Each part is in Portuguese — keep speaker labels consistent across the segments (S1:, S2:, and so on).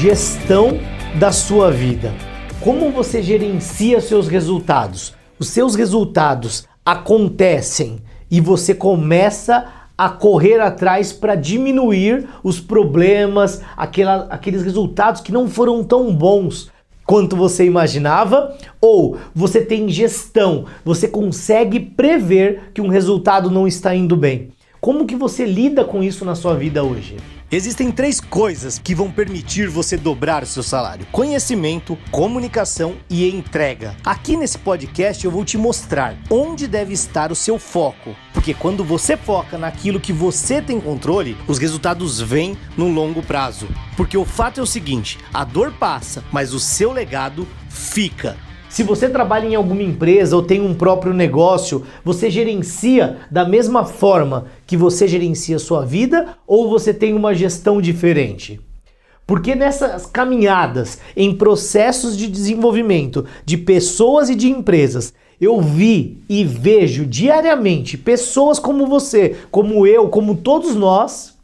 S1: gestão da sua vida. Como você gerencia seus resultados? Os seus resultados acontecem e você começa a correr atrás para diminuir os problemas, aquela, aqueles resultados que não foram tão bons quanto você imaginava, ou você tem gestão, você consegue prever que um resultado não está indo bem. Como que você lida com isso na sua vida hoje?
S2: Existem três coisas que vão permitir você dobrar o seu salário: conhecimento, comunicação e entrega. Aqui nesse podcast eu vou te mostrar onde deve estar o seu foco, porque quando você foca naquilo que você tem controle, os resultados vêm no longo prazo. Porque o fato é o seguinte: a dor passa, mas o seu legado fica.
S1: Se você trabalha em alguma empresa ou tem um próprio negócio, você gerencia da mesma forma que você gerencia sua vida ou você tem uma gestão diferente? Porque nessas caminhadas em processos de desenvolvimento de pessoas e de empresas, eu vi e vejo diariamente pessoas como você, como eu, como todos nós,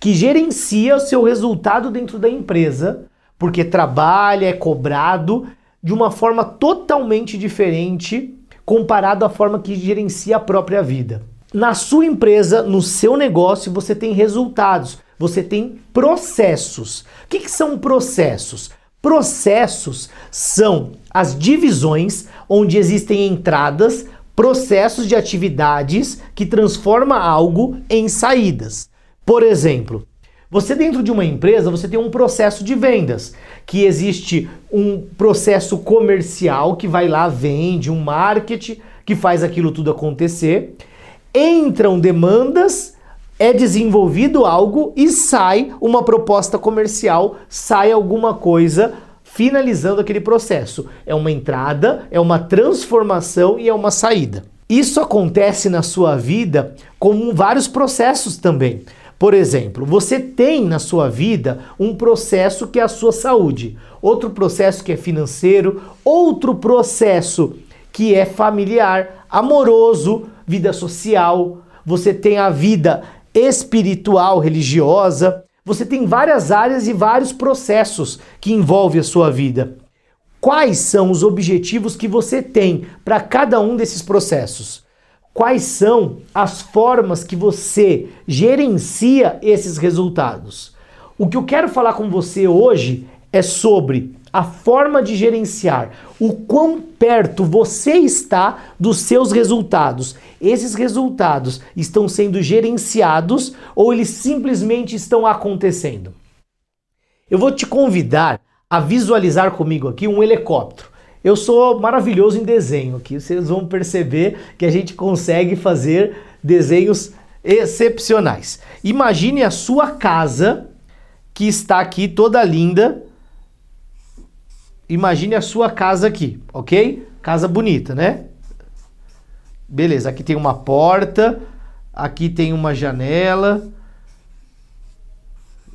S1: que gerencia o seu resultado dentro da empresa, porque trabalha, é cobrado de uma forma totalmente diferente comparado à forma que gerencia a própria vida. Na sua empresa, no seu negócio, você tem resultados, você tem processos. O que, que são processos? Processos são as divisões onde existem entradas, processos de atividades que transforma algo em saídas. Por exemplo, você dentro de uma empresa, você tem um processo de vendas, que existe um processo comercial que vai lá, vende, um marketing que faz aquilo tudo acontecer. Entram demandas, é desenvolvido algo e sai uma proposta comercial, sai alguma coisa finalizando aquele processo. É uma entrada, é uma transformação e é uma saída. Isso acontece na sua vida como vários processos também. Por exemplo, você tem na sua vida um processo que é a sua saúde, outro processo que é financeiro, outro processo que é familiar, amoroso, vida social, você tem a vida espiritual, religiosa, você tem várias áreas e vários processos que envolvem a sua vida. Quais são os objetivos que você tem para cada um desses processos? Quais são as formas que você gerencia esses resultados. O que eu quero falar com você hoje é sobre a forma de gerenciar, o quão perto você está dos seus resultados. Esses resultados estão sendo gerenciados ou eles simplesmente estão acontecendo. Eu vou te convidar a visualizar comigo aqui um helicóptero. Eu sou maravilhoso em desenho aqui. Vocês vão perceber que a gente consegue fazer desenhos excepcionais. Imagine a sua casa que está aqui toda linda. Imagine a sua casa aqui, ok? Casa bonita, né? Beleza, aqui tem uma porta, aqui tem uma janela.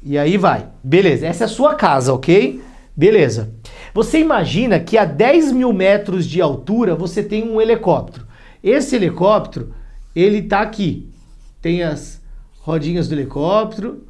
S1: E aí vai. Beleza, essa é a sua casa, ok? Beleza. Você imagina que a 10 mil metros de altura você tem um helicóptero. Esse helicóptero, ele tá aqui. Tem as rodinhas do helicóptero.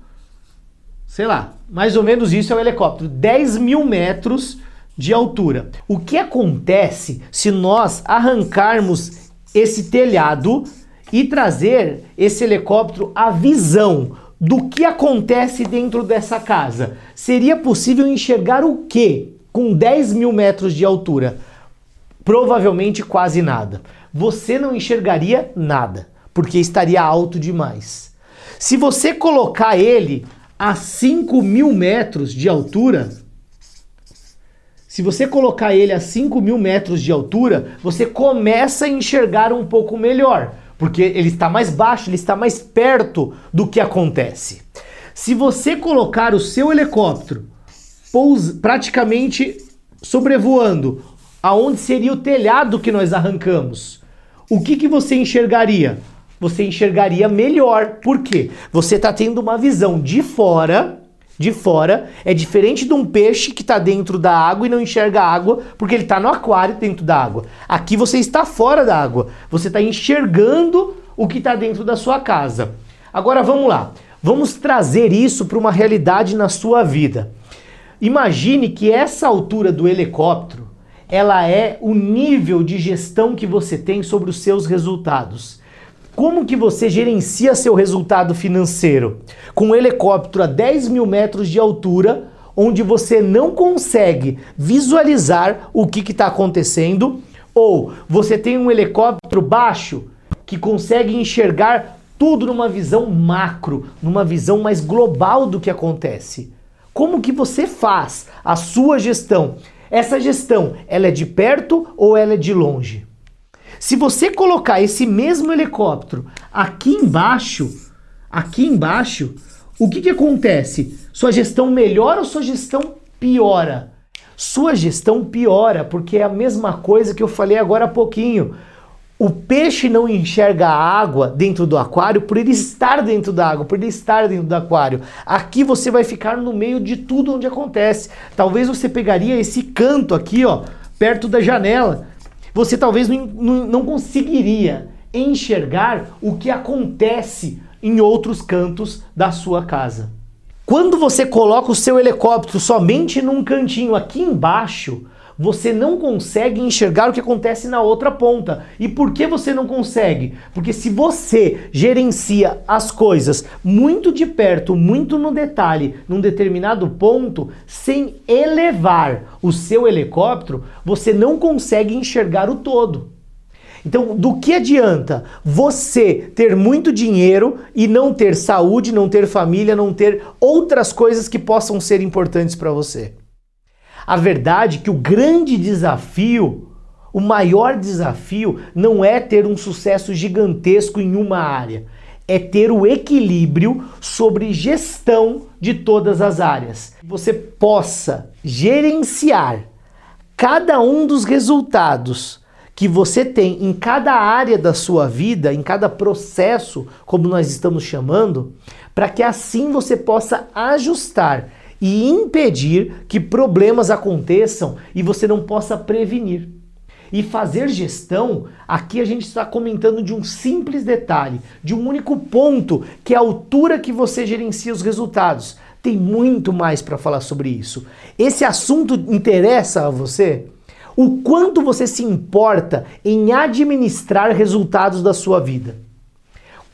S1: Sei lá, mais ou menos isso é o helicóptero. 10 mil metros de altura. O que acontece se nós arrancarmos esse telhado e trazer esse helicóptero à visão do que acontece dentro dessa casa? Seria possível enxergar o que com 10 mil metros de altura? Provavelmente quase nada. Você não enxergaria nada, porque estaria alto demais. Se você colocar ele a 5 mil metros de altura, se você colocar ele a 5 mil metros de altura, você começa a enxergar um pouco melhor, porque ele está mais baixo, ele está mais perto do que acontece. Se você colocar o seu helicóptero pous, praticamente sobrevoando aonde seria o telhado que nós arrancamos, o que, que você enxergaria? Você enxergaria melhor. Por quê? Você está tendo uma visão de fora. De fora é diferente de um peixe que está dentro da água e não enxerga água porque ele está no aquário dentro da água. Aqui você está fora da água. Você está enxergando o que está dentro da sua casa. Agora vamos lá. Vamos trazer isso para uma realidade na sua vida. Imagine que essa altura do helicóptero, ela é o nível de gestão que você tem sobre os seus resultados. Como que você gerencia seu resultado financeiro? Com um helicóptero a 10 mil metros de altura, onde você não consegue visualizar o que está acontecendo, ou você tem um helicóptero baixo que consegue enxergar tudo numa visão macro, numa visão mais global do que acontece. Como que você faz a sua gestão? Essa gestão, ela é de perto ou ela é de longe? Se você colocar esse mesmo helicóptero aqui embaixo, aqui embaixo, o que, que acontece? Sua gestão melhora ou sua gestão piora? Sua gestão piora, porque é a mesma coisa que eu falei agora há pouquinho. O peixe não enxerga a água dentro do aquário por ele estar dentro da água, por ele estar dentro do aquário. Aqui você vai ficar no meio de tudo onde acontece. Talvez você pegaria esse canto aqui, ó, perto da janela você talvez não, não, conseguiria enxergar o que acontece em outros cantos da sua casa. Quando você coloca o seu helicóptero somente num cantinho aqui embaixo, você não consegue enxergar o que acontece na outra ponta. E por que você não consegue? Porque se você gerencia as coisas muito de perto, muito no detalhe, num determinado ponto, sem elevar o seu helicóptero, você não consegue enxergar o todo. Então, do que adianta você ter muito dinheiro e não ter saúde, não ter família, não ter outras coisas que possam ser importantes para você? A verdade é que o grande desafio, o maior desafio, não é ter um sucesso gigantesco em uma área, é ter o equilíbrio sobre gestão de todas as áreas. Você possa gerenciar cada um dos resultados que você tem em cada área da sua vida, em cada processo, como nós estamos chamando, para que assim você possa ajustar e impedir que problemas aconteçam e você não possa prevenir. E fazer gestão, aqui a gente está comentando de um simples detalhe, de um único ponto, que é a altura que você gerencia os resultados. Tem muito mais para falar sobre isso. Esse assunto interessa a você? O quanto você se importa em administrar resultados da sua vida?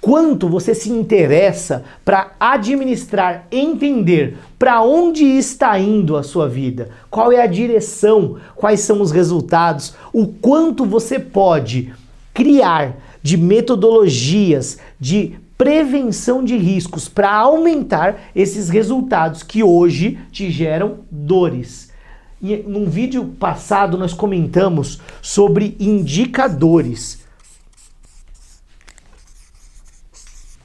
S1: Quanto você se interessa para administrar, entender para onde está indo a sua vida, qual é a direção, quais são os resultados, o quanto você pode criar de metodologias de prevenção de riscos para aumentar esses resultados que hoje te geram dores. E num vídeo passado nós comentamos sobre indicadores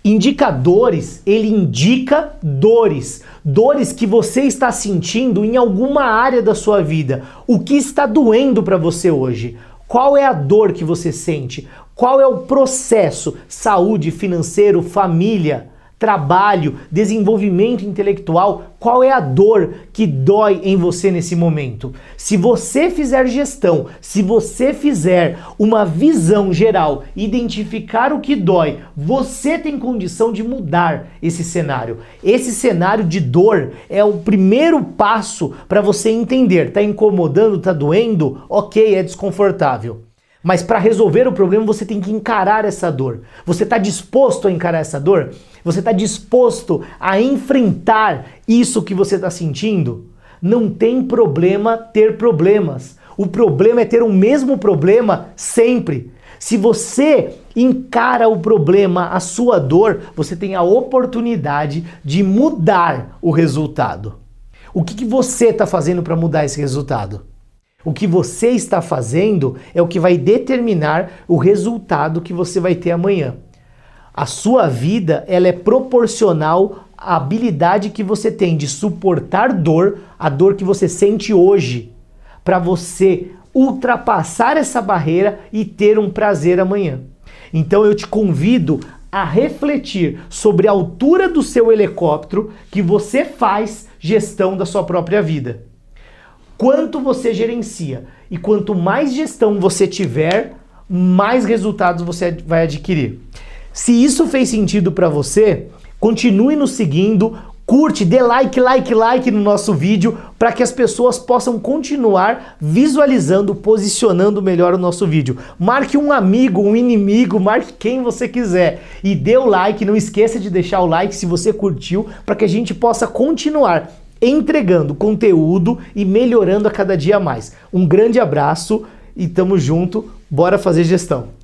S1: Indicadores, ele indica dores, dores que você está sentindo em alguma área da sua vida. O que está doendo para você hoje? Qual é a dor que você sente? Qual é o processo? Saúde, financeiro, família? Trabalho, desenvolvimento intelectual, qual é a dor que dói em você nesse momento? Se você fizer gestão, se você fizer uma visão geral, identificar o que dói, você tem condição de mudar esse cenário. Esse cenário de dor é o primeiro passo para você entender, tá incomodando, tá doendo? OK, é desconfortável. Mas para resolver o problema, você tem que encarar essa dor. Você está disposto a encarar essa dor? Você está disposto a enfrentar isso que você está sentindo? Não tem problema ter problemas. O problema é ter o mesmo problema sempre. Se você encara o problema, a sua dor, você tem a oportunidade de mudar o resultado. O que, que você está fazendo para mudar esse resultado? O que você está fazendo é o que vai determinar o resultado que você vai ter amanhã. A sua vida ela é proporcional à habilidade que você tem de suportar dor, a dor que você sente hoje, para você ultrapassar essa barreira e ter um prazer amanhã. Então eu te convido a refletir sobre a altura do seu helicóptero que você faz gestão da sua própria vida quanto você gerencia. E quanto mais gestão você tiver, mais resultados você vai adquirir. Se isso fez sentido para você, continue nos seguindo, curte, dê like, like, like no nosso vídeo para que as pessoas possam continuar visualizando, posicionando melhor o nosso vídeo. Marque um amigo, um inimigo, marque quem você quiser e dê o like. Não esqueça de deixar o like se você curtiu para que a gente possa continuar entregando conteúdo e melhorando a cada dia mais. Um grande abraço e tamo junto. Bora fazer gestão.